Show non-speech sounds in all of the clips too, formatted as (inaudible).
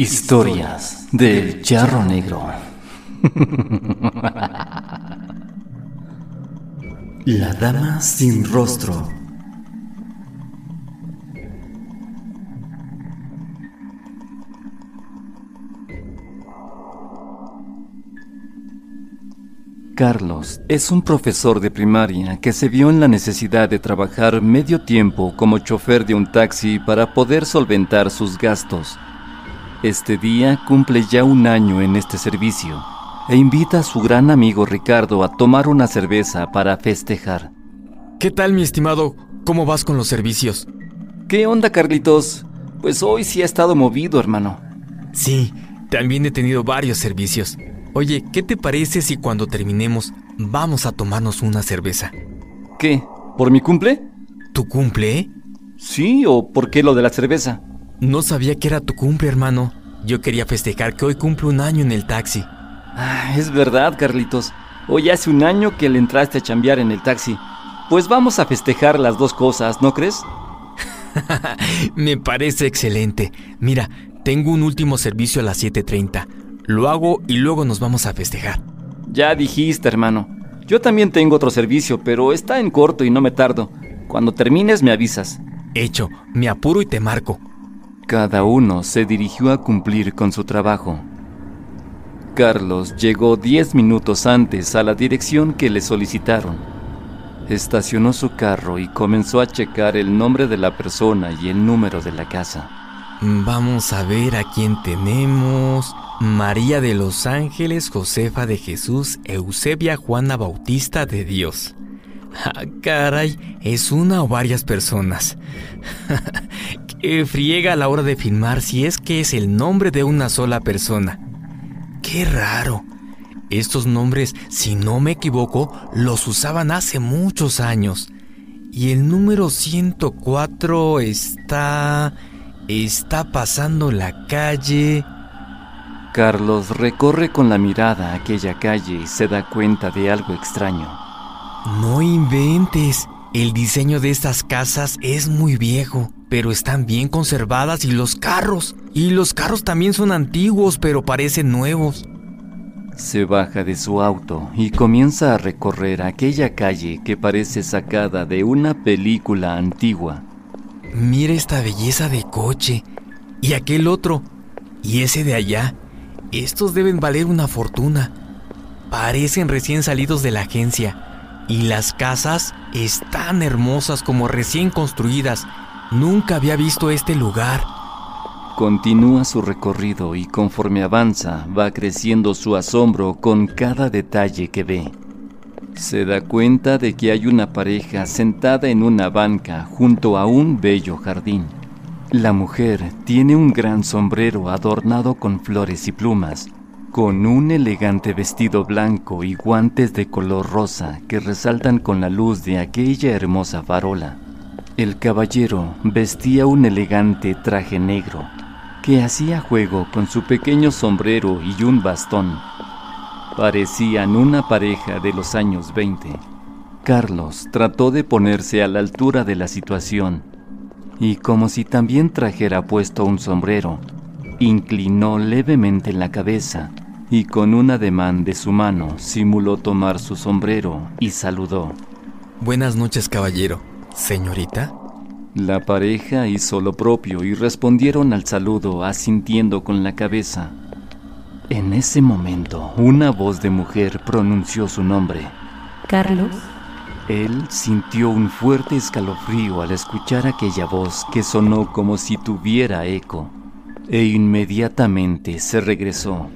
Historias del Charro Negro. La dama sin rostro. Carlos es un profesor de primaria que se vio en la necesidad de trabajar medio tiempo como chofer de un taxi para poder solventar sus gastos. Este día cumple ya un año en este servicio e invita a su gran amigo Ricardo a tomar una cerveza para festejar. ¿Qué tal, mi estimado? ¿Cómo vas con los servicios? ¿Qué onda, Carlitos? Pues hoy sí ha estado movido, hermano. Sí, también he tenido varios servicios. Oye, ¿qué te parece si cuando terminemos vamos a tomarnos una cerveza? ¿Qué? ¿Por mi cumple? ¿Tu cumple? Sí, ¿o por qué lo de la cerveza? No sabía que era tu cumple, hermano. Yo quería festejar que hoy cumple un año en el taxi. Ah, es verdad, Carlitos. Hoy hace un año que le entraste a chambear en el taxi. Pues vamos a festejar las dos cosas, ¿no crees? (laughs) Me parece excelente. Mira, tengo un último servicio a las 7.30. Lo hago y luego nos vamos a festejar. Ya dijiste, hermano. Yo también tengo otro servicio, pero está en corto y no me tardo. Cuando termines me avisas. Hecho, me apuro y te marco. Cada uno se dirigió a cumplir con su trabajo. Carlos llegó diez minutos antes a la dirección que le solicitaron. Estacionó su carro y comenzó a checar el nombre de la persona y el número de la casa. Vamos a ver a quién tenemos. María de los Ángeles, Josefa de Jesús, Eusebia Juana Bautista de Dios. Ah, caray, ¿es una o varias personas? (laughs) Qué friega a la hora de filmar si es que es el nombre de una sola persona. Qué raro. Estos nombres, si no me equivoco, los usaban hace muchos años. Y el número 104 está... está pasando la calle... Carlos recorre con la mirada aquella calle y se da cuenta de algo extraño. No inventes. El diseño de estas casas es muy viejo, pero están bien conservadas y los carros. Y los carros también son antiguos, pero parecen nuevos. Se baja de su auto y comienza a recorrer aquella calle que parece sacada de una película antigua. Mira esta belleza de coche. Y aquel otro. Y ese de allá. Estos deben valer una fortuna. Parecen recién salidos de la agencia. Y las casas están hermosas como recién construidas. Nunca había visto este lugar. Continúa su recorrido y conforme avanza va creciendo su asombro con cada detalle que ve. Se da cuenta de que hay una pareja sentada en una banca junto a un bello jardín. La mujer tiene un gran sombrero adornado con flores y plumas, con un elegante vestido blanco y guantes de color rosa que resaltan con la luz de aquella hermosa farola. El caballero vestía un elegante traje negro que hacía juego con su pequeño sombrero y un bastón. Parecían una pareja de los años 20. Carlos trató de ponerse a la altura de la situación y como si también trajera puesto un sombrero, inclinó levemente la cabeza y con un ademán de su mano simuló tomar su sombrero y saludó. Buenas noches, caballero. ¿Señorita? La pareja hizo lo propio y respondieron al saludo asintiendo con la cabeza. En ese momento, una voz de mujer pronunció su nombre. Carlos. Él sintió un fuerte escalofrío al escuchar aquella voz que sonó como si tuviera eco, e inmediatamente se regresó.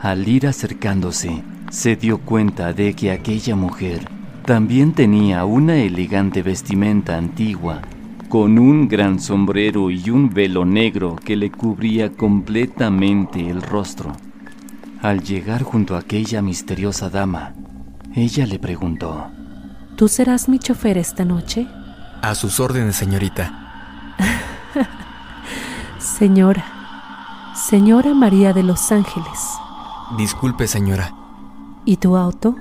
Al ir acercándose, se dio cuenta de que aquella mujer también tenía una elegante vestimenta antigua, con un gran sombrero y un velo negro que le cubría completamente el rostro. Al llegar junto a aquella misteriosa dama, ella le preguntó, ¿Tú serás mi chofer esta noche? A sus órdenes, señorita. (laughs) señora, señora María de los Ángeles. Disculpe, señora. ¿Y tu auto?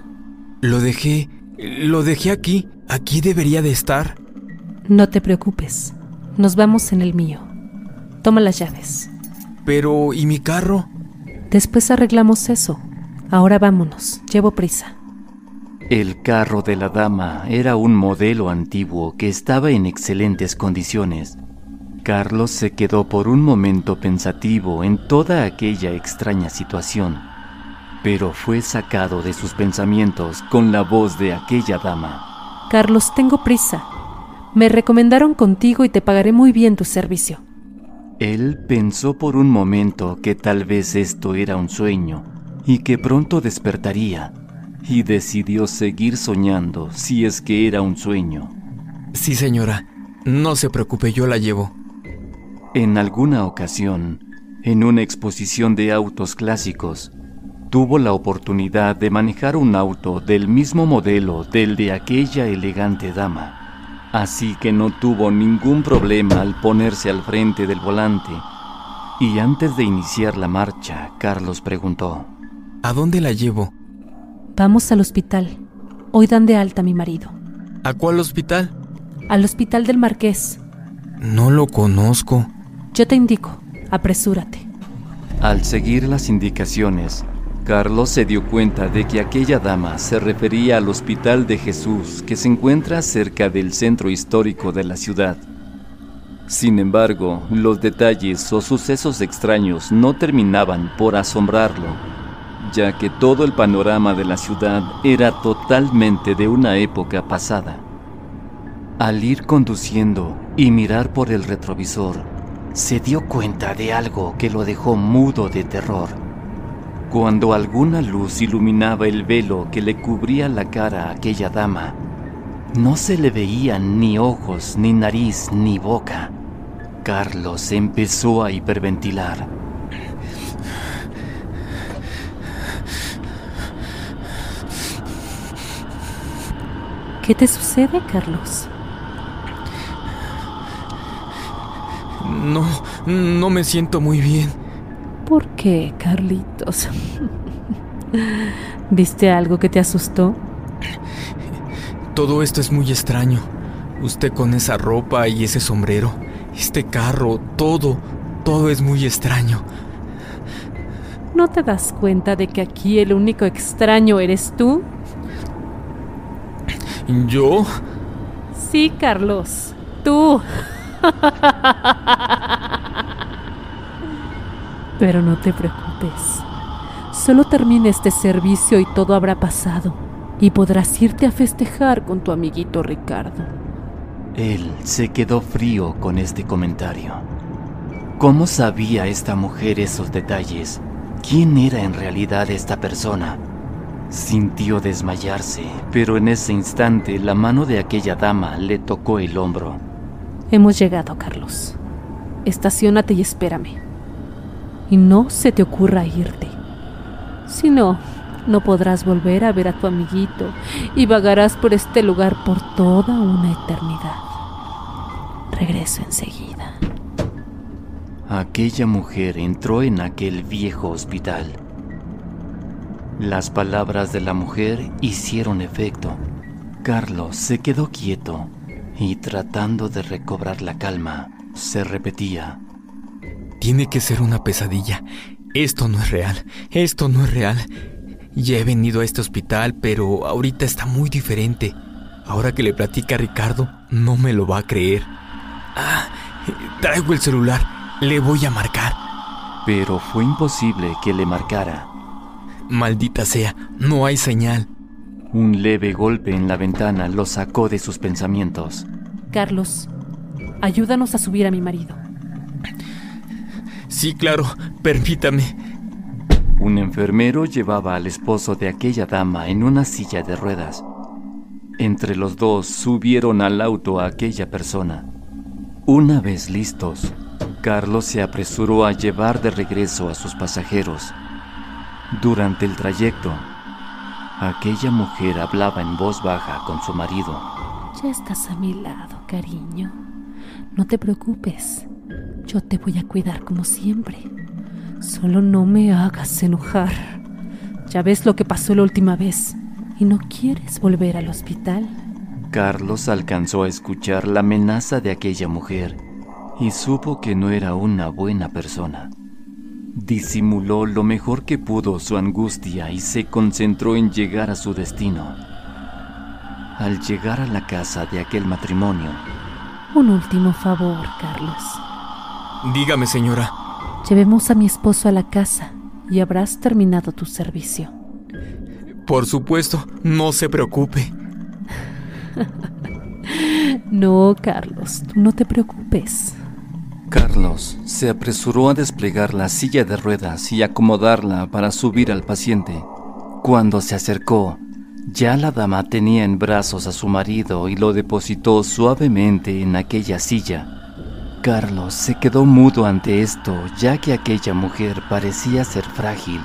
Lo dejé, lo dejé aquí. Aquí debería de estar. No te preocupes. Nos vamos en el mío. Toma las llaves. Pero, ¿y mi carro? Después arreglamos eso. Ahora vámonos. Llevo prisa. El carro de la dama era un modelo antiguo que estaba en excelentes condiciones. Carlos se quedó por un momento pensativo en toda aquella extraña situación, pero fue sacado de sus pensamientos con la voz de aquella dama. Carlos, tengo prisa. Me recomendaron contigo y te pagaré muy bien tu servicio. Él pensó por un momento que tal vez esto era un sueño y que pronto despertaría y decidió seguir soñando si es que era un sueño. Sí, señora. No se preocupe, yo la llevo. En alguna ocasión, en una exposición de autos clásicos, tuvo la oportunidad de manejar un auto del mismo modelo del de aquella elegante dama. Así que no tuvo ningún problema al ponerse al frente del volante. Y antes de iniciar la marcha, Carlos preguntó, ¿A dónde la llevo? Vamos al hospital. Hoy dan de alta a mi marido. ¿A cuál hospital? Al hospital del Marqués. No lo conozco. Yo te indico. Apresúrate. Al seguir las indicaciones, Carlos se dio cuenta de que aquella dama se refería al Hospital de Jesús que se encuentra cerca del centro histórico de la ciudad. Sin embargo, los detalles o sucesos extraños no terminaban por asombrarlo ya que todo el panorama de la ciudad era totalmente de una época pasada. Al ir conduciendo y mirar por el retrovisor, se dio cuenta de algo que lo dejó mudo de terror. Cuando alguna luz iluminaba el velo que le cubría la cara a aquella dama, no se le veían ni ojos, ni nariz, ni boca. Carlos empezó a hiperventilar ¿Qué te sucede, Carlos? No, no me siento muy bien. ¿Por qué, Carlitos? (laughs) ¿Viste algo que te asustó? Todo esto es muy extraño. Usted con esa ropa y ese sombrero, este carro, todo, todo es muy extraño. ¿No te das cuenta de que aquí el único extraño eres tú? ¿Yo? Sí, Carlos. Tú. (laughs) Pero no te preocupes. Solo termine este servicio y todo habrá pasado. Y podrás irte a festejar con tu amiguito Ricardo. Él se quedó frío con este comentario. ¿Cómo sabía esta mujer esos detalles? ¿Quién era en realidad esta persona? Sintió desmayarse, pero en ese instante la mano de aquella dama le tocó el hombro. Hemos llegado, Carlos. Estaciónate y espérame. Y no se te ocurra irte. Si no, no podrás volver a ver a tu amiguito y vagarás por este lugar por toda una eternidad. Regreso enseguida. Aquella mujer entró en aquel viejo hospital las palabras de la mujer hicieron efecto. Carlos se quedó quieto y tratando de recobrar la calma, se repetía. Tiene que ser una pesadilla. Esto no es real. Esto no es real. Ya he venido a este hospital, pero ahorita está muy diferente. Ahora que le platica a Ricardo, no me lo va a creer. Ah, traigo el celular. Le voy a marcar. Pero fue imposible que le marcara. Maldita sea, no hay señal. Un leve golpe en la ventana lo sacó de sus pensamientos. Carlos, ayúdanos a subir a mi marido. Sí, claro, permítame. Un enfermero llevaba al esposo de aquella dama en una silla de ruedas. Entre los dos subieron al auto a aquella persona. Una vez listos, Carlos se apresuró a llevar de regreso a sus pasajeros. Durante el trayecto, aquella mujer hablaba en voz baja con su marido. Ya estás a mi lado, cariño. No te preocupes. Yo te voy a cuidar como siempre. Solo no me hagas enojar. Ya ves lo que pasó la última vez y no quieres volver al hospital. Carlos alcanzó a escuchar la amenaza de aquella mujer y supo que no era una buena persona. Disimuló lo mejor que pudo su angustia y se concentró en llegar a su destino. Al llegar a la casa de aquel matrimonio, Un último favor, Carlos. Dígame, señora. Llevemos a mi esposo a la casa y habrás terminado tu servicio. Por supuesto, no se preocupe. (laughs) No, Carlos, tú no te preocupes. Carlos se apresuró a desplegar la silla de ruedas y acomodarla para subir al paciente. Cuando se acercó, ya la dama tenía en brazos a su marido y lo depositó suavemente en aquella silla. Carlos se quedó mudo ante esto, ya que aquella mujer parecía ser frágil,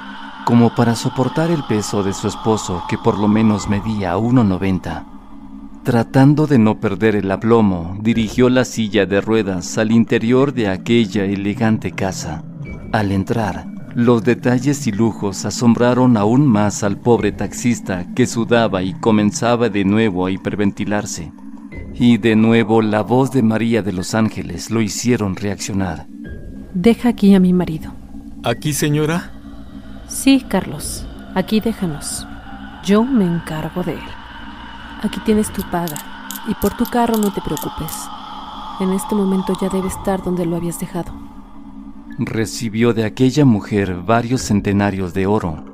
como para soportar el peso de su esposo, que por lo menos medía 1,90. Tratando de no perder el aplomo, dirigió la silla de ruedas al interior de aquella elegante casa. Al entrar, los detalles y lujos asombraron aún más al pobre taxista que sudaba y comenzaba de nuevo a hiperventilarse. Y de nuevo la voz de María de los Ángeles lo hicieron reaccionar. Deja aquí a mi marido. ¿Aquí, señora? Sí, Carlos, aquí déjanos. Yo me encargo de él. Aquí tienes tu paga y por tu carro no te preocupes. En este momento ya debe estar donde lo habías dejado. Recibió de aquella mujer varios centenarios de oro.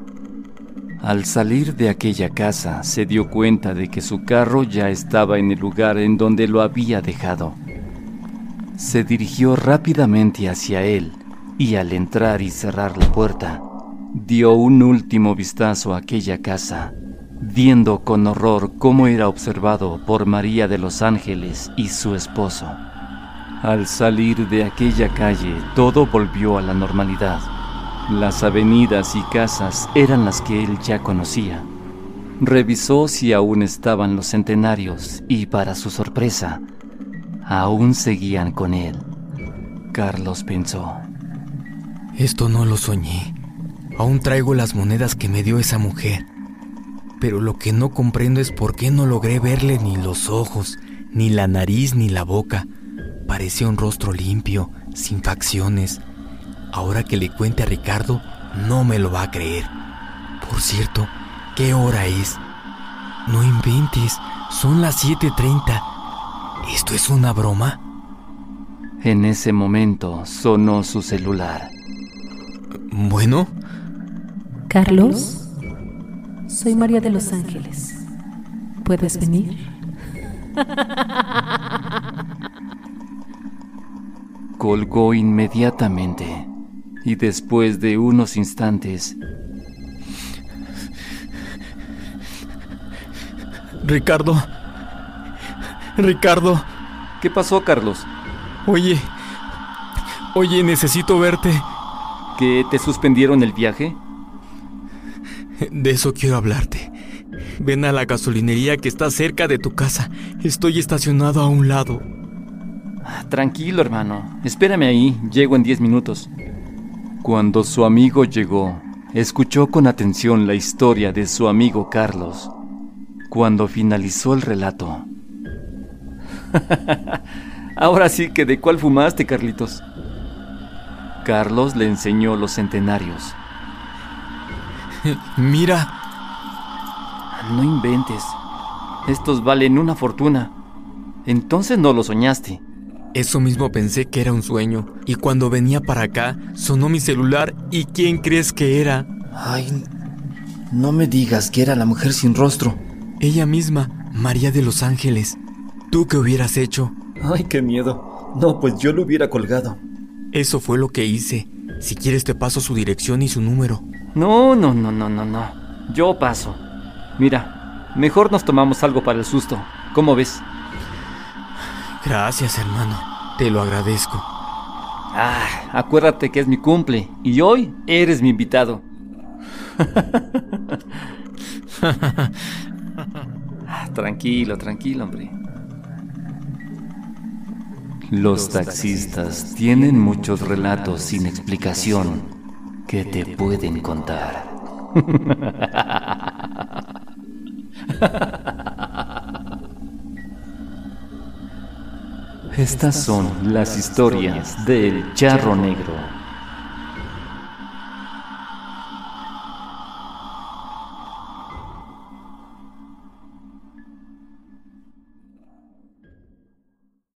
Al salir de aquella casa se dio cuenta de que su carro ya estaba en el lugar en donde lo había dejado. Se dirigió rápidamente hacia él y al entrar y cerrar la puerta, dio un último vistazo a aquella casa, viendo con horror cómo era observado por María de los Ángeles y su esposo. Al salir de aquella calle, todo volvió a la normalidad. Las avenidas y casas eran las que él ya conocía. Revisó si aún estaban los centenarios y, para su sorpresa, aún seguían con él. Carlos pensó. Esto no lo soñé. Aún traigo las monedas que me dio esa mujer. Pero lo que no comprendo es por qué no logré verle ni los ojos, ni la nariz, ni la boca. Parecía un rostro limpio, sin facciones. Ahora que le cuente a Ricardo, no me lo va a creer. Por cierto, ¿qué hora es? No inventes, son las 7.30. ¿Esto es una broma? En ese momento sonó su celular. Bueno, Carlos, soy María de los Ángeles. ¿Puedes venir? Colgó inmediatamente y después de unos instantes Ricardo. Ricardo, ¿Qué pasó, Carlos? oye. Oye, necesito verte. ¿Que te suspendieron el viaje? De eso quiero hablarte. Ven a la gasolinería que está cerca de tu casa. Estoy estacionado a un lado. Tranquilo, hermano. Espérame ahí, llego en 10 minutos. Cuando su amigo llegó, escuchó con atención la historia de su amigo Carlos. Cuando finalizó el relato. (laughs) Ahora sí que de cuál fumaste, Carlitos. Carlos le enseñó los centenarios. (laughs) Mira, No inventes. Estos valen una fortuna. Entonces no lo soñaste. Eso mismo pensé que era un sueño. Y cuando venía para acá, sonó mi celular. ¿Y quién crees que era? Ay, no me digas que era la mujer sin rostro. Ella misma, María de los Ángeles. ¿Tú qué hubieras hecho? Ay, qué miedo. No, pues yo lo hubiera colgado. Eso fue lo que hice. Si quieres te paso su dirección y su número. No, no, no, no, no, no. Yo paso. Mira, mejor nos tomamos algo para el susto. ¿Cómo ves? Gracias, hermano. Te lo agradezco. Ah, acuérdate que es mi cumple y hoy eres mi invitado. Ah, (laughs) tranquilo, tranquilo, hombre. Los taxistas tienen muchos relatos sin explicación que te pueden contar. (laughs) Estas son las historias del charro negro.